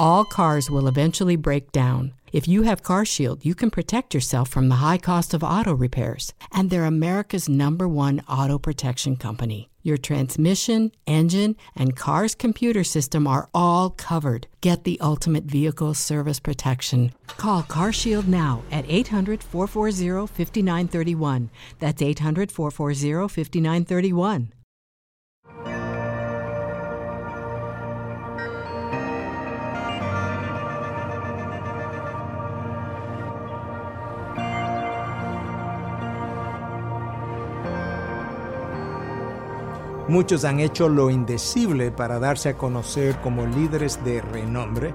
All cars will eventually break down. If you have CarShield, you can protect yourself from the high cost of auto repairs. And they're America's number one auto protection company. Your transmission, engine, and car's computer system are all covered. Get the ultimate vehicle service protection. Call CarShield now at 800 440 5931. That's 800 440 5931. Muchos han hecho lo indecible para darse a conocer como líderes de renombre,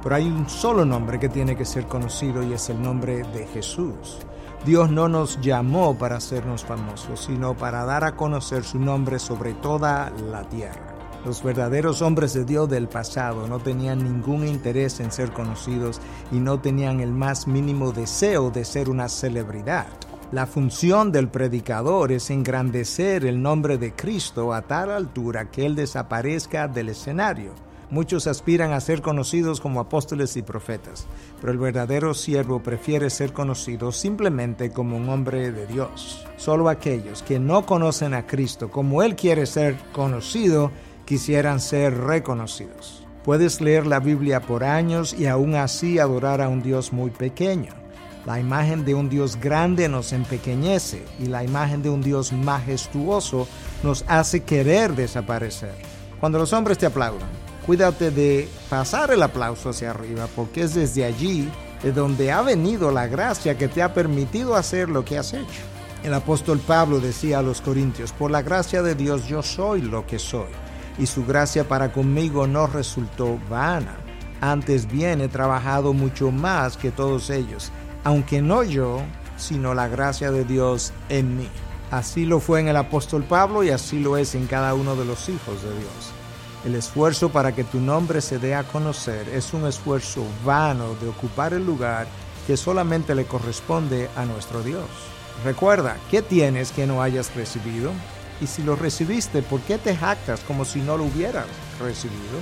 pero hay un solo nombre que tiene que ser conocido y es el nombre de Jesús. Dios no nos llamó para hacernos famosos, sino para dar a conocer su nombre sobre toda la tierra. Los verdaderos hombres de Dios del pasado no tenían ningún interés en ser conocidos y no tenían el más mínimo deseo de ser una celebridad. La función del predicador es engrandecer el nombre de Cristo a tal altura que Él desaparezca del escenario. Muchos aspiran a ser conocidos como apóstoles y profetas, pero el verdadero siervo prefiere ser conocido simplemente como un hombre de Dios. Solo aquellos que no conocen a Cristo como Él quiere ser conocido, quisieran ser reconocidos. Puedes leer la Biblia por años y aún así adorar a un Dios muy pequeño. La imagen de un Dios grande nos empequeñece y la imagen de un Dios majestuoso nos hace querer desaparecer. Cuando los hombres te aplaudan, cuídate de pasar el aplauso hacia arriba porque es desde allí de donde ha venido la gracia que te ha permitido hacer lo que has hecho. El apóstol Pablo decía a los corintios, por la gracia de Dios yo soy lo que soy, y su gracia para conmigo no resultó vana. Antes bien he trabajado mucho más que todos ellos aunque no yo, sino la gracia de Dios en mí. Así lo fue en el apóstol Pablo y así lo es en cada uno de los hijos de Dios. El esfuerzo para que tu nombre se dé a conocer es un esfuerzo vano de ocupar el lugar que solamente le corresponde a nuestro Dios. Recuerda, ¿qué tienes que no hayas recibido? Y si lo recibiste, ¿por qué te jactas como si no lo hubieras recibido?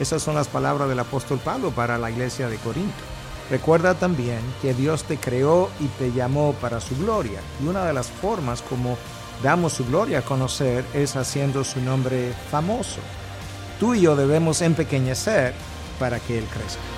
Esas son las palabras del apóstol Pablo para la iglesia de Corinto. Recuerda también que Dios te creó y te llamó para su gloria. Y una de las formas como damos su gloria a conocer es haciendo su nombre famoso. Tú y yo debemos empequeñecer para que Él crezca.